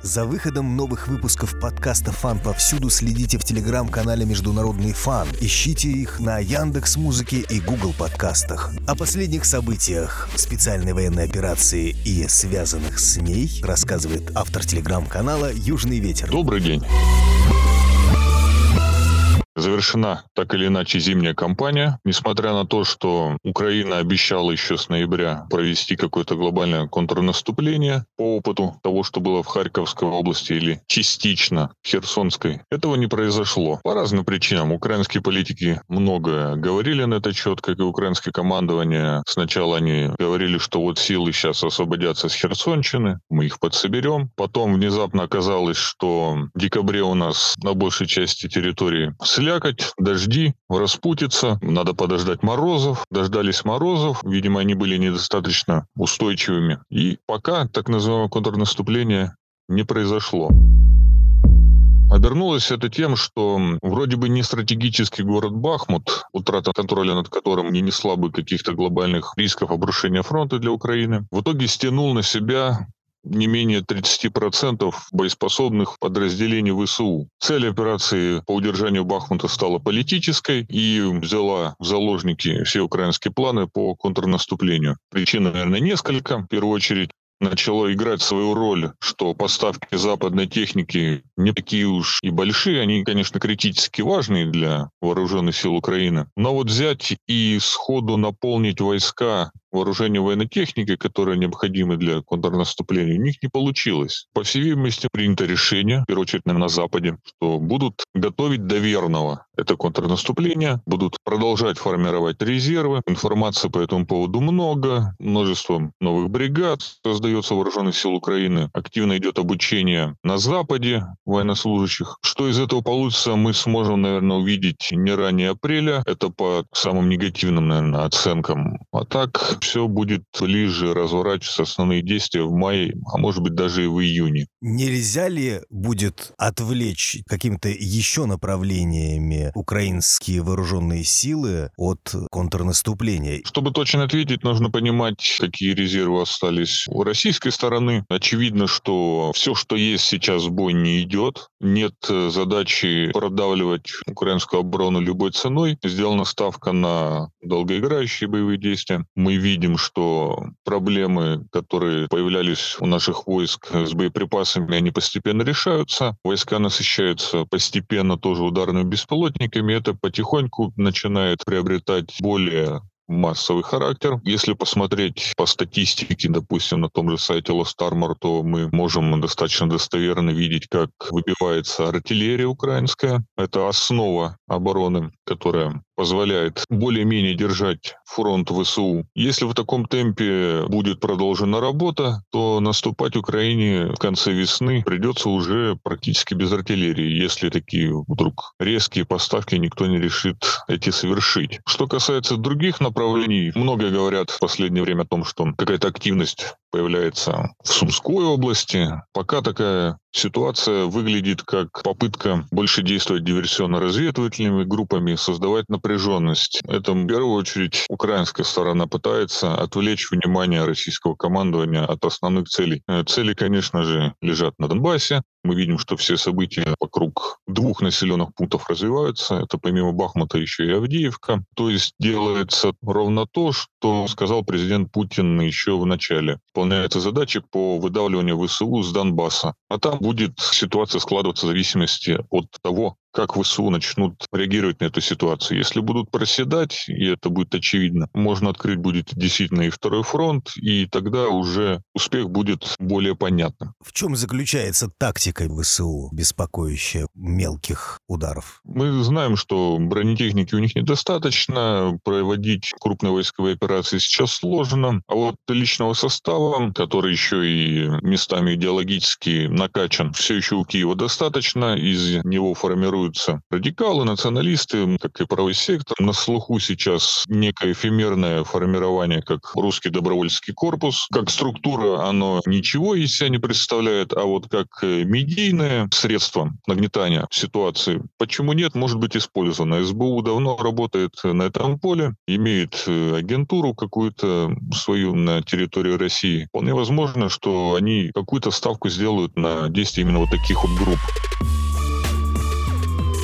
За выходом новых выпусков подкаста «Фан» повсюду следите в телеграм-канале «Международный фан». Ищите их на Яндекс Музыке и Google подкастах. О последних событиях специальной военной операции и связанных с ней рассказывает автор телеграм-канала «Южный ветер». Добрый день. Завершена так или иначе зимняя кампания. Несмотря на то, что Украина обещала еще с ноября провести какое-то глобальное контрнаступление по опыту того, что было в Харьковской области или частично в Херсонской, этого не произошло. По разным причинам. Украинские политики много говорили на этот счет, как и украинское командование. Сначала они говорили, что вот силы сейчас освободятся с Херсонщины, мы их подсоберем. Потом внезапно оказалось, что в декабре у нас на большей части территории след слякоть, дожди, распутиться, надо подождать морозов. Дождались морозов, видимо, они были недостаточно устойчивыми. И пока так называемое контрнаступление не произошло. Обернулось это тем, что вроде бы не стратегический город Бахмут, утрата контроля над которым не несла бы каких-то глобальных рисков обрушения фронта для Украины, в итоге стянул на себя не менее 30% боеспособных подразделений ВСУ. Цель операции по удержанию Бахмута стала политической и взяла в заложники все украинские планы по контрнаступлению. Причин, наверное, несколько. В первую очередь, начало играть свою роль, что поставки западной техники не такие уж и большие, они, конечно, критически важные для вооруженных сил Украины. Но вот взять и сходу наполнить войска вооружения военной техники, которые необходимы для контрнаступления, у них не получилось. По всей видимости, принято решение, в первую очередь, наверное, на Западе, что будут готовить до это контрнаступление, будут продолжать формировать резервы. Информации по этому поводу много, множество новых бригад создается вооруженных сил Украины. Активно идет обучение на Западе военнослужащих. Что из этого получится, мы сможем, наверное, увидеть не ранее апреля. Это по самым негативным, наверное, оценкам. А так все будет ближе разворачиваться основные действия в мае, а может быть даже и в июне. Нельзя ли будет отвлечь какими-то еще направлениями украинские вооруженные силы от контрнаступления? Чтобы точно ответить, нужно понимать, какие резервы остались у российской стороны. Очевидно, что все, что есть сейчас в бой, не идет. Нет задачи продавливать украинскую оборону любой ценой. Сделана ставка на долгоиграющие боевые действия. Мы видим, что проблемы, которые появлялись у наших войск с боеприпасами, они постепенно решаются. Войска насыщаются постепенно тоже ударными беспилотниками. Это потихоньку начинает приобретать более массовый характер. Если посмотреть по статистике, допустим, на том же сайте Lost Armor, то мы можем достаточно достоверно видеть, как выбивается артиллерия украинская. Это основа обороны, которая позволяет более-менее держать фронт ВСУ. Если в таком темпе будет продолжена работа, то наступать Украине в конце весны придется уже практически без артиллерии, если такие вдруг резкие поставки никто не решит эти совершить. Что касается других направлений, много говорят в последнее время о том, что какая-то активность появляется в Сумской области. Пока такая ситуация выглядит как попытка больше действовать диверсионно-разведывательными группами, создавать напряженность. Это в первую очередь украинская сторона пытается отвлечь внимание российского командования от основных целей. Э, цели, конечно же, лежат на Донбассе. Мы видим, что все события вокруг двух населенных пунктов развиваются. Это помимо Бахмута еще и Авдеевка. То есть делается ровно то, что сказал президент Путин еще в начале. Выполняются задачи по выдавливанию ВСУ с Донбасса. А там будет ситуация складываться в зависимости от того, как ВСУ начнут реагировать на эту ситуацию. Если будут проседать, и это будет очевидно, можно открыть будет действительно и второй фронт, и тогда уже успех будет более понятным. В чем заключается тактика ВСУ, беспокоящая мелких ударов? Мы знаем, что бронетехники у них недостаточно, проводить крупные войсковые операции сейчас сложно, а вот личного состава, который еще и местами идеологически накачан, все еще у Киева достаточно, из него формируют формируются радикалы, националисты, как и правый сектор. На слуху сейчас некое эфемерное формирование, как русский добровольческий корпус. Как структура оно ничего из себя не представляет, а вот как э, медийное средство нагнетания ситуации, почему нет, может быть использовано. СБУ давно работает на этом поле, имеет э, агентуру какую-то свою на территории России. Вполне возможно, что они какую-то ставку сделают на действие именно вот таких вот групп.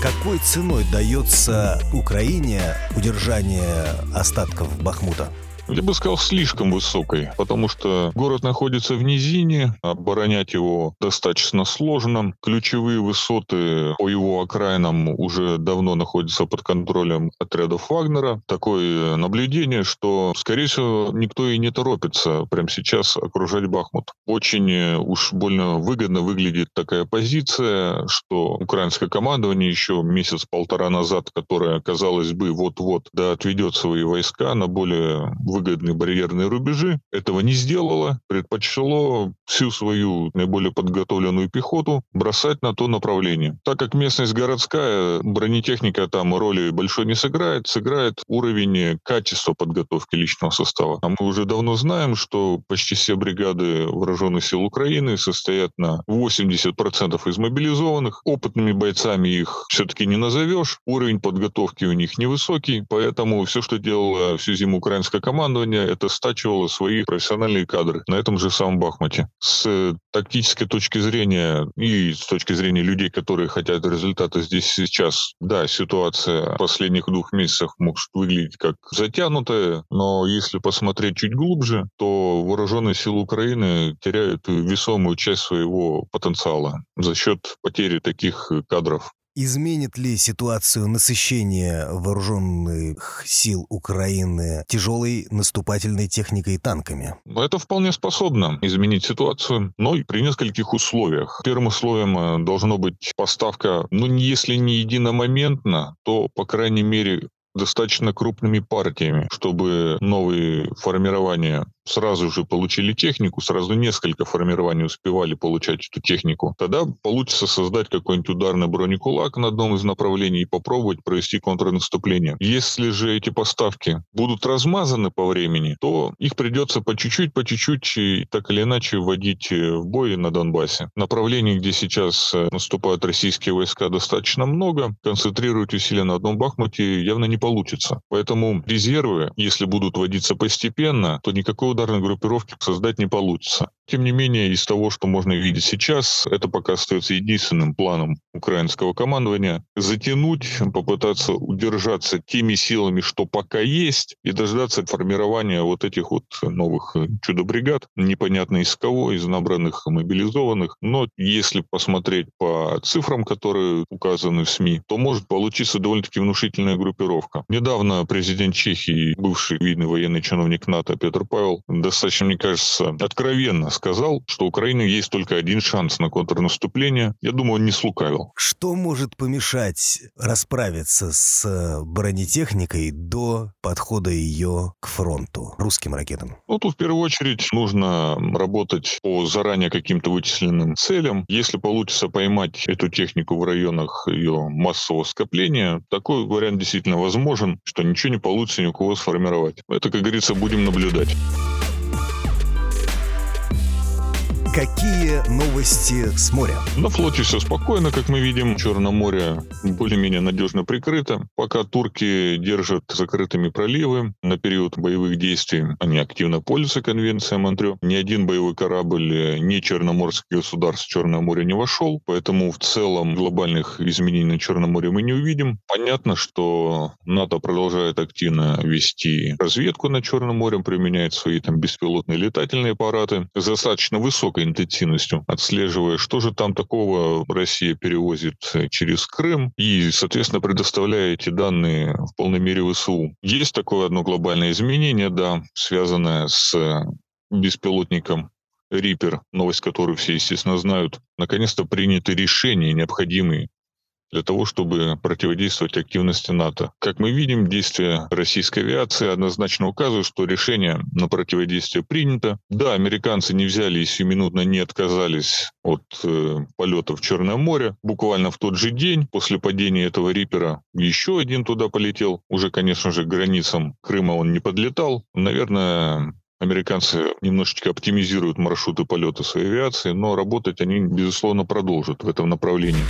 Какой ценой дается Украине удержание остатков Бахмута? Я бы сказал, слишком высокой, потому что город находится в низине, оборонять его достаточно сложно. Ключевые высоты по его окраинам уже давно находятся под контролем отрядов Вагнера. Такое наблюдение, что, скорее всего, никто и не торопится прямо сейчас окружать Бахмут. Очень уж больно выгодно выглядит такая позиция, что украинское командование еще месяц-полтора назад, которое, казалось бы, вот-вот да отведет свои войска на более выгодные барьерные рубежи, этого не сделало, предпочело всю свою наиболее подготовленную пехоту бросать на то направление. Так как местность городская, бронетехника там роли большой не сыграет, сыграет уровень качества подготовки личного состава. А мы уже давно знаем, что почти все бригады вооруженных сил Украины состоят на 80% из мобилизованных. Опытными бойцами их все-таки не назовешь. Уровень подготовки у них невысокий, поэтому все, что делала всю зиму украинская команда, командование это стачивало свои профессиональные кадры на этом же самом Бахмуте. С тактической точки зрения и с точки зрения людей, которые хотят результата здесь сейчас, да, ситуация последних двух месяцев может выглядеть как затянутая, но если посмотреть чуть глубже, то вооруженные силы Украины теряют весомую часть своего потенциала за счет потери таких кадров. Изменит ли ситуацию насыщения вооруженных сил Украины тяжелой наступательной техникой и танками? Это вполне способно изменить ситуацию, но при нескольких условиях. Первым условием э, должно быть поставка, ну, если не единомоментно, то, по крайней мере, достаточно крупными партиями, чтобы новые формирования сразу же получили технику, сразу несколько формирований успевали получать эту технику, тогда получится создать какой-нибудь ударный бронекулак на одном из направлений и попробовать провести контрнаступление. Если же эти поставки будут размазаны по времени, то их придется по чуть-чуть, по чуть-чуть так или иначе вводить э, в бой на Донбассе. Направлений, где сейчас э, наступают российские войска, достаточно много. Концентрировать усилия на одном Бахмуте явно не получится. Поэтому резервы, если будут вводиться постепенно, то никакого ударной группировки создать не получится. Тем не менее, из того, что можно видеть сейчас, это пока остается единственным планом украинского командования. Затянуть, попытаться удержаться теми силами, что пока есть, и дождаться формирования вот этих вот новых чудо-бригад, непонятно из кого, из набранных мобилизованных. Но если посмотреть по цифрам, которые указаны в СМИ, то может получиться довольно-таки внушительная группировка. Недавно президент Чехии, бывший видный военный чиновник НАТО Петр Павел, достаточно, мне кажется, откровенно сказал, что у Украины есть только один шанс на контрнаступление. Я думаю, он не слукавил. Что может помешать расправиться с э, бронетехникой до подхода ее к фронту русским ракетам? Ну, тут в первую очередь нужно работать по заранее каким-то вычисленным целям. Если получится поймать эту технику в районах ее массового скопления, такой вариант действительно возможен, что ничего не получится ни у кого сформировать. Это, как говорится, будем наблюдать. Какие новости с моря? На флоте все спокойно, как мы видим. Черное море более-менее надежно прикрыто. Пока турки держат закрытыми проливы на период боевых действий, они активно пользуются конвенцией Монтрё. Ни один боевой корабль, ни черноморских государств в Черное море не вошел. Поэтому в целом глобальных изменений на Черном море мы не увидим. Понятно, что НАТО продолжает активно вести разведку на Черном море, применяет свои там беспилотные летательные аппараты с достаточно высокой интенсивностью, отслеживая, что же там такого Россия перевозит через Крым и, соответственно, предоставляя эти данные в полной мере ВСУ. Есть такое одно глобальное изменение, да, связанное с беспилотником Рипер, новость которую все, естественно, знают. Наконец-то приняты решения, необходимые для того, чтобы противодействовать активности НАТО. Как мы видим, действия российской авиации однозначно указывают, что решение на противодействие принято. Да, американцы не взяли и сиюминутно не отказались от э, полета в Черное море. Буквально в тот же день после падения этого Рипера еще один туда полетел. Уже, конечно же, границам Крыма он не подлетал. Наверное, Американцы немножечко оптимизируют маршруты полета своей авиации, но работать они, безусловно, продолжат в этом направлении.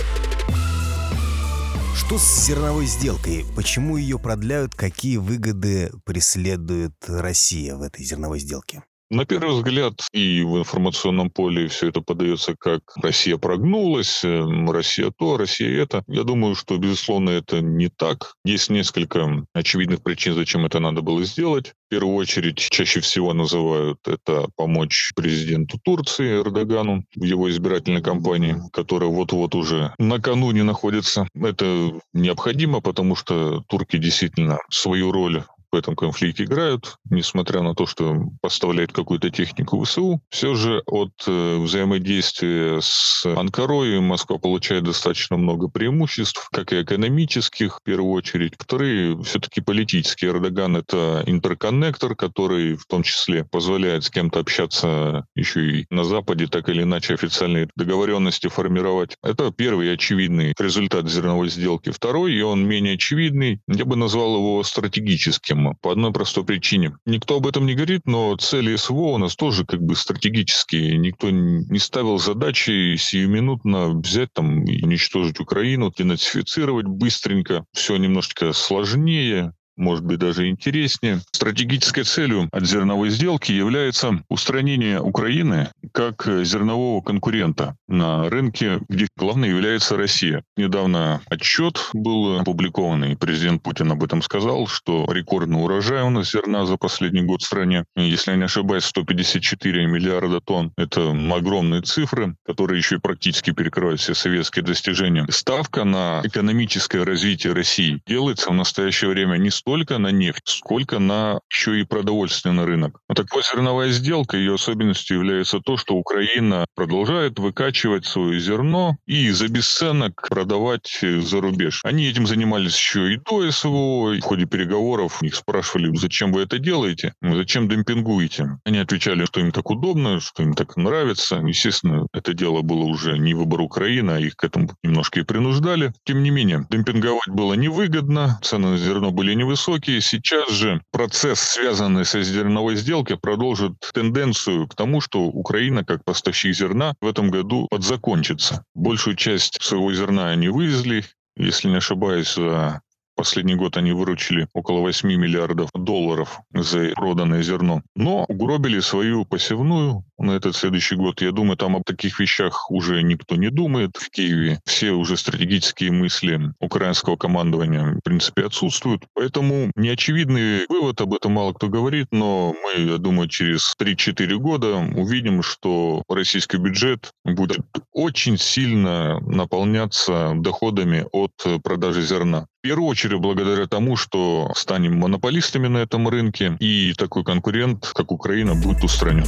Что с зерновой сделкой? Почему ее продляют? Какие выгоды преследует Россия в этой зерновой сделке? На первый взгляд и в информационном поле все это подается как Россия прогнулась, эм, Россия то, Россия это. Я думаю, что, безусловно, это не так. Есть несколько очевидных причин, зачем это надо было сделать. В первую очередь, чаще всего называют это помочь президенту Турции Эрдогану в его избирательной кампании, которая вот-вот уже накануне находится. Это необходимо, потому что турки действительно свою роль в этом конфликте играют, несмотря на то, что поставляют какую-то технику ВСУ. Все же от э, взаимодействия с Анкарой Москва получает достаточно много преимуществ, как и экономических, в первую очередь. Вторые, все-таки политические. Эрдоган — это интерконнектор, который в том числе позволяет с кем-то общаться еще и на Западе, так или иначе официальные договоренности формировать. Это первый очевидный результат зерновой сделки. Второй, и он менее очевидный, я бы назвал его стратегическим по одной простой причине. Никто об этом не говорит, но цели СВО у нас тоже как бы стратегические. Никто не ставил задачи сиюминутно взять там и уничтожить Украину, денацифицировать быстренько. Все немножечко сложнее может быть, даже интереснее. Стратегической целью от зерновой сделки является устранение Украины как зернового конкурента на рынке, где главной является Россия. Недавно отчет был опубликован, и президент Путин об этом сказал, что рекордный урожай у нас зерна за последний год в стране. Если я не ошибаюсь, 154 миллиарда тонн. Это огромные цифры, которые еще и практически перекрывают все советские достижения. Ставка на экономическое развитие России делается в настоящее время не столько на нефть, сколько на еще и продовольственный рынок. Вот такая зерновая сделка, ее особенностью является то, что Украина продолжает выкачивать свое зерно и за бесценок продавать за рубеж. Они этим занимались еще и до СВО. В ходе переговоров их спрашивали, зачем вы это делаете, зачем демпингуете. Они отвечали, что им так удобно, что им так нравится. Естественно, это дело было уже не выбор Украины, а их к этому немножко и принуждали. Тем не менее, демпинговать было невыгодно, цены на зерно были невысокие, высокие. Сейчас же процесс, связанный со зерновой сделкой, продолжит тенденцию к тому, что Украина, как поставщик зерна, в этом году подзакончится. Большую часть своего зерна они вывезли, если не ошибаюсь, за Последний год они выручили около 8 миллиардов долларов за проданное зерно. Но угробили свою посевную на этот следующий год. Я думаю, там об таких вещах уже никто не думает в Киеве. Все уже стратегические мысли украинского командования, в принципе, отсутствуют. Поэтому неочевидный вывод, об этом мало кто говорит, но мы, я думаю, через 3-4 года увидим, что российский бюджет будет очень сильно наполняться доходами от продажи зерна. Первую очередь благодаря тому, что станем монополистами на этом рынке, и такой конкурент, как Украина, будет устранен.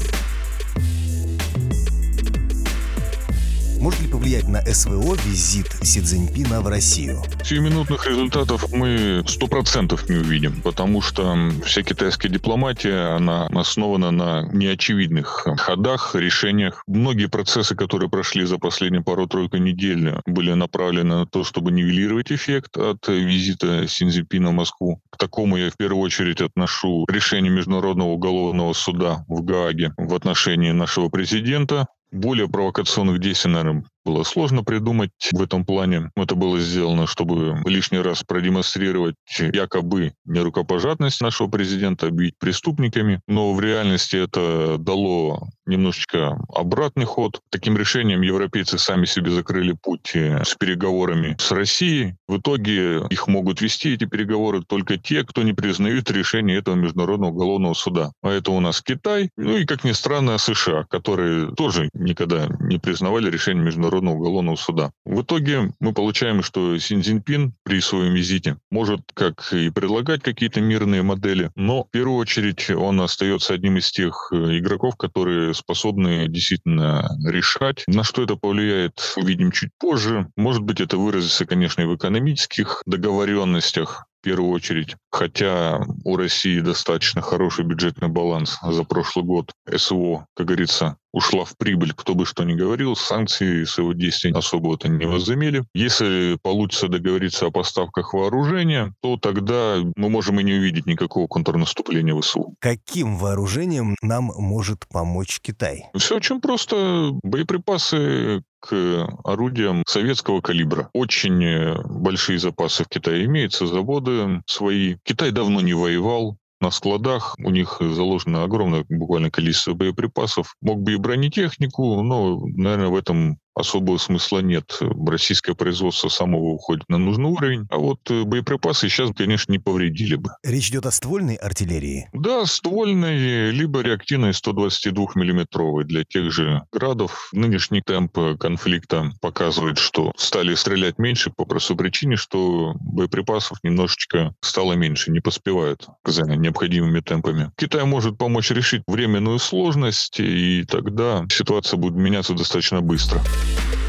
Может ли повлиять на СВО визит Си Цзиньпина в Россию? Сиюминутных результатов мы сто процентов не увидим, потому что вся китайская дипломатия, она основана на неочевидных ходах, решениях. Многие процессы, которые прошли за последние пару-тройку недель, были направлены на то, чтобы нивелировать эффект от визита Си Цзиньпина в Москву. К такому я в первую очередь отношу решение Международного уголовного суда в Гааге в отношении нашего президента, более провокационных действий, наверное, было сложно придумать в этом плане. Это было сделано, чтобы лишний раз продемонстрировать якобы нерукопожатность нашего президента, объявить преступниками. Но в реальности это дало немножечко обратный ход. Таким решением европейцы сами себе закрыли путь э, с переговорами с Россией. В итоге их могут вести, эти переговоры, только те, кто не признают решение этого Международного уголовного суда. А это у нас Китай, ну и, как ни странно, США, которые тоже никогда не признавали решение Международного Международного уголовного суда. В итоге мы получаем, что Син Цзиньпин при своем визите может как и предлагать какие-то мирные модели, но в первую очередь он остается одним из тех э, игроков, которые способны действительно решать. На что это повлияет, увидим чуть позже. Может быть, это выразится, конечно, и в экономических договоренностях, в первую очередь. Хотя у России достаточно хороший бюджетный баланс за прошлый год. СВО, как говорится, ушла в прибыль, кто бы что ни говорил, санкции с его действий особо-то не возымели. Если получится договориться о поставках вооружения, то тогда мы можем и не увидеть никакого контрнаступления ВСУ. Каким вооружением нам может помочь Китай? Все очень просто. Боеприпасы к орудиям советского калибра. Очень э, большие запасы в Китае имеются, заводы свои. Китай давно не воевал, на складах. У них заложено огромное буквально количество боеприпасов. Мог бы и бронетехнику, но, наверное, в этом особого смысла нет. Российское производство самого уходит на нужный уровень, а вот э, боеприпасы сейчас, конечно, не повредили бы. Речь идет о ствольной артиллерии? Да, ствольной, либо реактивной 122-миллиметровой для тех же градов. Нынешний темп конфликта показывает, что стали стрелять меньше по простой причине, что боеприпасов немножечко стало меньше, не поспевают за необходимыми темпами. Китай может помочь решить временную сложность, и тогда ситуация будет меняться достаточно быстро. Thank you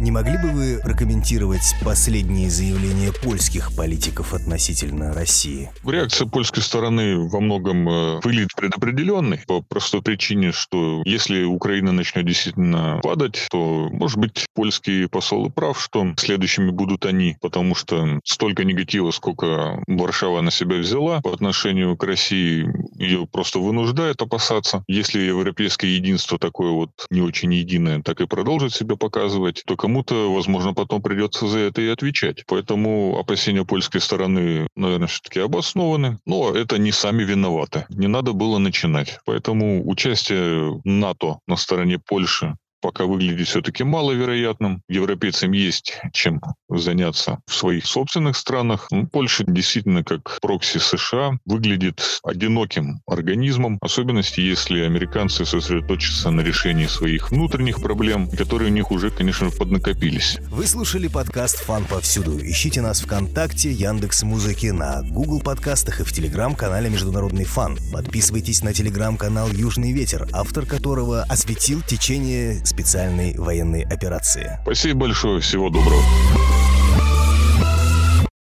Не могли бы вы прокомментировать последние заявления польских политиков относительно России? Реакция польской стороны во многом э, выглядит предопределенной по простой причине, что если Украина начнет действительно падать, то, может быть, польские посолы прав, что следующими будут они, потому что столько негатива, сколько Варшава на себя взяла по отношению к России, ее просто вынуждает опасаться. Если европейское единство такое вот не очень единое, так и продолжит себя показывать, то кому-то, возможно, потом придется за это и отвечать. Поэтому опасения польской стороны, наверное, все-таки обоснованы. Но это не сами виноваты. Не надо было начинать. Поэтому участие НАТО на стороне Польши пока выглядит все-таки маловероятным. Европейцам есть чем заняться в своих собственных странах. Ну, Польша действительно как прокси США выглядит одиноким организмом, особенности если американцы сосредоточатся на решении своих внутренних проблем, которые у них уже, конечно, поднакопились. Вы слушали подкаст «ФАН повсюду». Ищите нас ВКонтакте, Яндекс Музыки, на Google подкастах и в Телеграм-канале «Международный ФАН». Подписывайтесь на Телеграм-канал «Южный ветер», автор которого осветил течение специальной военной операции. Спасибо большое, всего доброго.